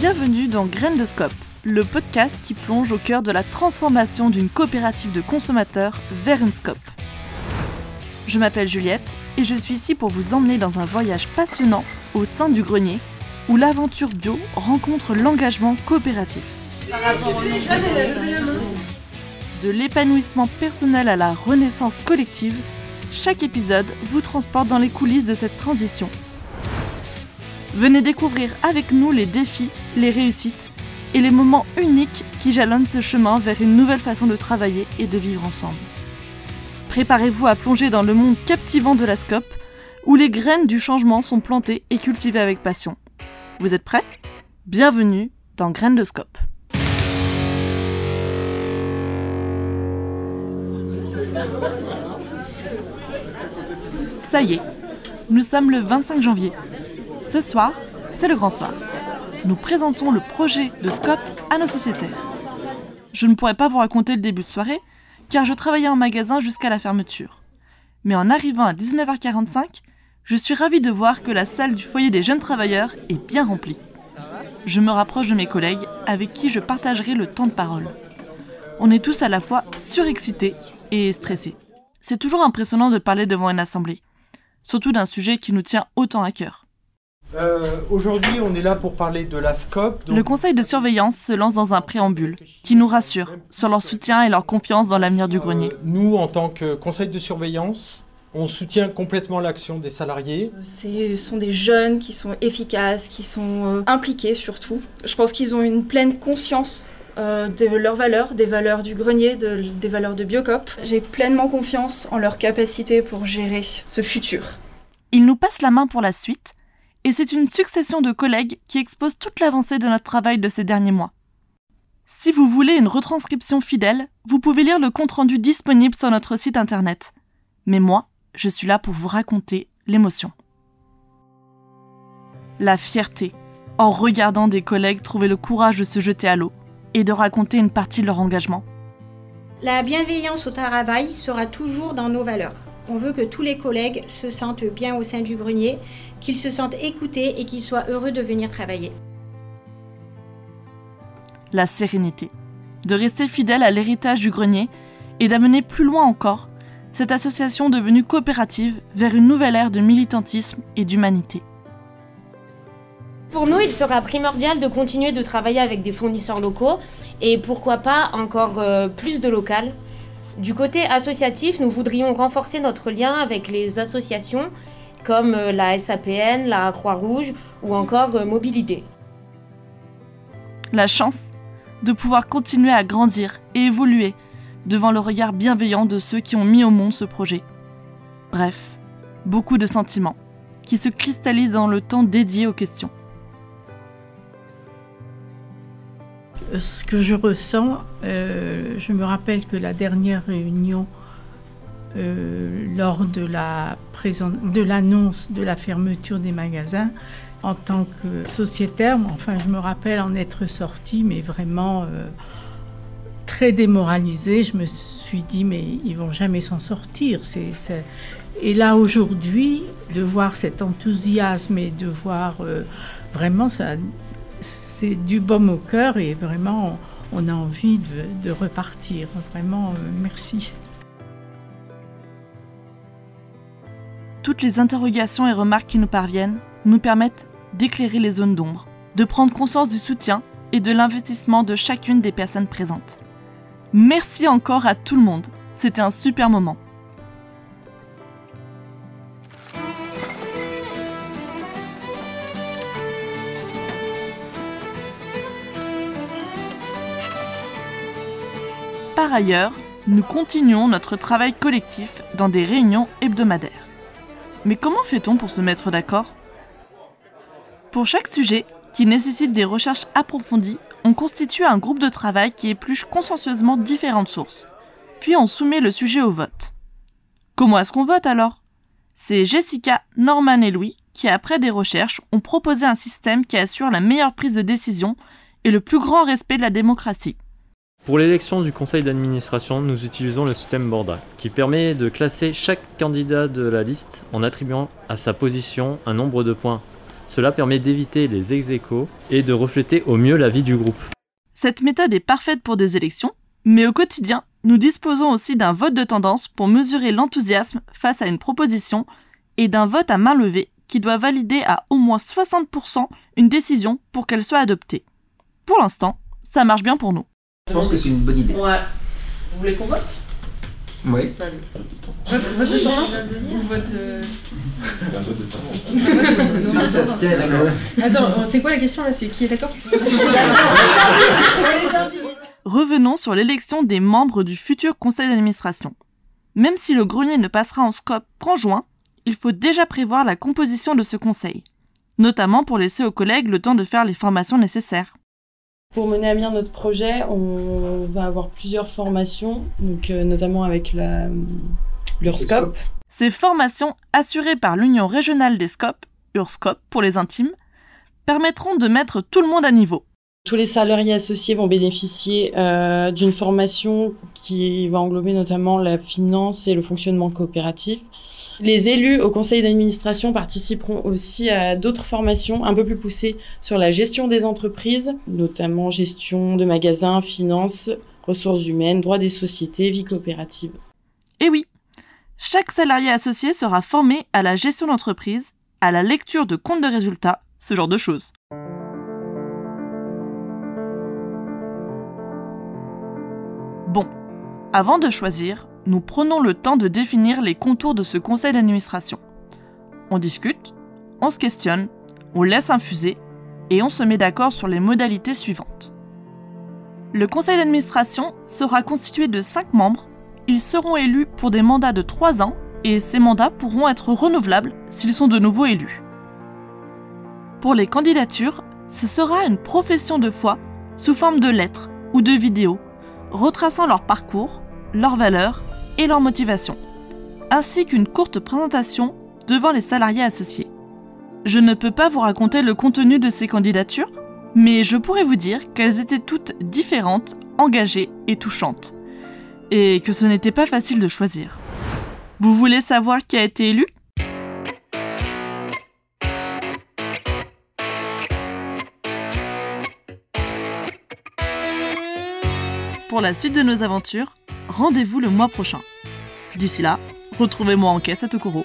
Bienvenue dans Graines de Scope, le podcast qui plonge au cœur de la transformation d'une coopérative de consommateurs vers une scope. Je m'appelle Juliette et je suis ici pour vous emmener dans un voyage passionnant au sein du grenier où l'aventure bio rencontre l'engagement coopératif. De l'épanouissement personnel à la renaissance collective, chaque épisode vous transporte dans les coulisses de cette transition. Venez découvrir avec nous les défis, les réussites et les moments uniques qui jalonnent ce chemin vers une nouvelle façon de travailler et de vivre ensemble. Préparez-vous à plonger dans le monde captivant de la SCOP, où les graines du changement sont plantées et cultivées avec passion. Vous êtes prêts? Bienvenue dans Graines de Scope. Ça y est, nous sommes le 25 janvier. Ce soir, c'est le grand soir. Nous présentons le projet de Scope à nos sociétaires. Je ne pourrais pas vous raconter le début de soirée, car je travaillais en magasin jusqu'à la fermeture. Mais en arrivant à 19h45, je suis ravie de voir que la salle du foyer des jeunes travailleurs est bien remplie. Je me rapproche de mes collègues avec qui je partagerai le temps de parole. On est tous à la fois surexcités et stressés. C'est toujours impressionnant de parler devant une assemblée, surtout d'un sujet qui nous tient autant à cœur. Euh, Aujourd'hui, on est là pour parler de la SCOP. donc- Le conseil de surveillance se lance dans un préambule qui nous rassure sur leur soutien et leur confiance dans l'avenir du grenier. Euh, nous, en tant que conseil de surveillance, on soutient complètement l'action des salariés. Ce sont des jeunes qui sont efficaces, qui sont euh, impliqués surtout. Je pense qu'ils ont une pleine conscience euh, de leurs valeurs, des valeurs du grenier, de- des valeurs de Biocop. J'ai pleinement confiance en leur capacité pour gérer ce futur. Ils nous passent la main pour la suite et c'est une succession de collègues qui expose toute l'avancée de notre travail de ces derniers mois. Si vous voulez une retranscription fidèle, vous pouvez lire le compte-rendu disponible sur notre site internet. Mais moi, je suis là pour vous raconter l'émotion. La fierté, en regardant des collègues trouver le courage de se jeter à l'eau et de raconter une partie de leur engagement. La bienveillance au travail sera toujours dans nos valeurs. On veut que tous les collègues se sentent bien au sein du grenier, qu'ils se sentent écoutés et qu'ils soient heureux de venir travailler. la sérénité, de rester fidèle à l'héritage du grenier et d'amener plus loin encore cette association devenue coopérative vers une nouvelle ère de militantisme et d'humanité. Pour nous, il sera primordial de continuer de travailler avec des fournisseurs locaux et pourquoi pas encore euh, plus de local. Du côté associatif, nous voudrions renforcer notre lien avec les associations comme euh, la SAPN, la Croix-Rouge ou encore euh, Mobilité. La chance de pouvoir continuer à grandir et évoluer devant le regard bienveillant de ceux qui ont mis au monde ce projet. Bref, beaucoup de sentiments qui se cristallisent dans le temps dédié aux questions. Ce que je ressens, euh, je me rappelle que la dernière réunion, euh, lors de la de l'annonce de la fermeture des magasins, en tant que sociétaire, enfin, je me rappelle en être sortie, mais vraiment euh, très démoralisée. Je me suis dit, mais ils vont jamais s'en sortir. Et là, aujourd'hui, de voir cet enthousiasme et de voir vraiment ça c'est du baume au cœur et vraiment on a envie de, de repartir. Vraiment, euh, merci. Toutes les interrogations et remarques qui nous parviennent nous permettent d'éclairer les zones d'ombre, de prendre conscience du soutien et de l'investissement de chacune des personnes présentes. Merci encore à tout le monde, c'était un super moment. Par ailleurs, nous continuons notre travail collectif dans des réunions hebdomadaires. Mais comment fait-on pour se mettre d'accord? Pour chaque sujet qui nécessite des recherches approfondies, on constitue un groupe de travail qui épluche consciencieusement différentes sources. Puis on soumet le sujet au vote. Comment est-ce qu'on vote alors? C'est Jessica, Norman et Louis qui, après des recherches, ont proposé un système qui assure la meilleure prise de décision et le plus grand respect de la démocratie. Pour l'élection du conseil d'administration, nous utilisons le système Borda, qui permet de classer chaque candidat de la liste en attribuant à sa position un nombre de points Cela permet d'éviter les ex et de refléter au mieux la vie du groupe. Cette méthode est parfaite pour des élections, mais au quotidien, nous disposons aussi d'un vote de tendance pour mesurer l'enthousiasme face à une proposition et d'un vote à main levée qui doit valider à au moins 60% une décision pour qu'elle soit adoptée. Pour l'instant, ça marche bien pour nous. Je pense que c'est une bonne idée. Ouais. Vous voulez qu'on vote? Oui. Vote, vote de tendance Ou vote. euh, C'est un vote de tendance. Celui qui s'abstient, d'accord. Attends, c'est quoi la question là? C'est qui est d'accord? Revenons sur l'élection des membres du futur conseil d'administration. Même si le grenier ne passera en scope qu'en juin, il faut déjà prévoir la composition de ce conseil, notamment pour laisser aux collègues le temps de faire les formations nécessaires. Pour mener à bien notre projet, on va avoir plusieurs formations, donc euh, notamment avec la l'URSCOP. Ces formations, assurées par l'Union régionale des scopes, URSCOP pour les intimes, permettront de mettre tout le monde à niveau. Tous les salariés associés vont bénéficier euh, d'une formation qui va englober notamment la finance et le fonctionnement coopératif. Les élus au conseil d'administration participeront aussi à d'autres formations un peu plus poussées sur la gestion des entreprises, notamment gestion de magasins, finances, ressources humaines, droit des sociétés, vie coopérative. Et oui, chaque salarié associé sera formé à la gestion d'entreprise, à la lecture de comptes de résultats, ce genre de choses. Bon, avant de choisir, nous prenons le temps de définir les contours de ce conseil d'administration. On discute, on se questionne, on laisse infuser et on se met d'accord sur les modalités suivantes. Le conseil d'administration sera constitué de 5 membres. Ils seront élus pour des mandats de 3 ans et ces mandats pourront être renouvelables s'ils sont de nouveau élus. Pour les candidatures, ce sera une profession de foi sous forme de lettres ou de vidéos retraçant leur parcours, leurs valeurs et leur motivation, ainsi qu'une courte présentation devant les salariés associés. Je ne peux pas vous raconter le contenu de ces candidatures, mais je pourrais vous dire qu'elles étaient toutes différentes, engagées et touchantes, et que ce n'était pas facile de choisir. Vous voulez savoir qui a été élu? Pour la suite de nos aventures, rendez-vous le mois prochain. D'ici là, retrouvez-moi en caisse à Tokoro.